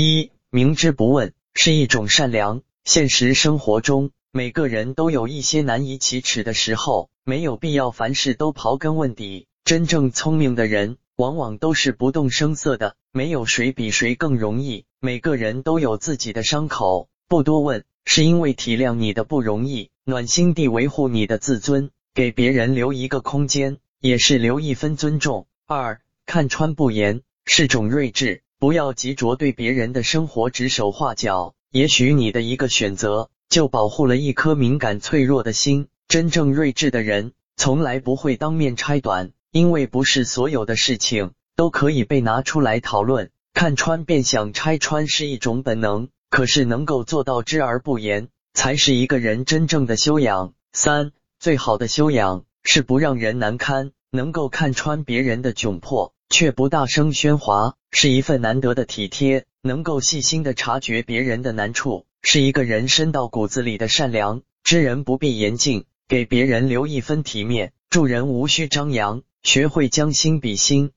一、明知不问是一种善良。现实生活中，每个人都有一些难以启齿的时候，没有必要凡事都刨根问底。真正聪明的人，往往都是不动声色的。没有谁比谁更容易，每个人都有自己的伤口，不多问，是因为体谅你的不容易，暖心地维护你的自尊，给别人留一个空间，也是留一分尊重。二、看穿不言是种睿智，不要急着对别人的生活指手画脚。也许你的一个选择，就保护了一颗敏感脆弱的心。真正睿智的人，从来不会当面拆短，因为不是所有的事情。都可以被拿出来讨论，看穿便想拆穿是一种本能，可是能够做到知而不言，才是一个人真正的修养。三，最好的修养是不让人难堪，能够看穿别人的窘迫，却不大声喧哗，是一份难得的体贴；能够细心的察觉别人的难处，是一个人深到骨子里的善良。知人不必言尽，给别人留一分体面，助人无需张扬，学会将心比心。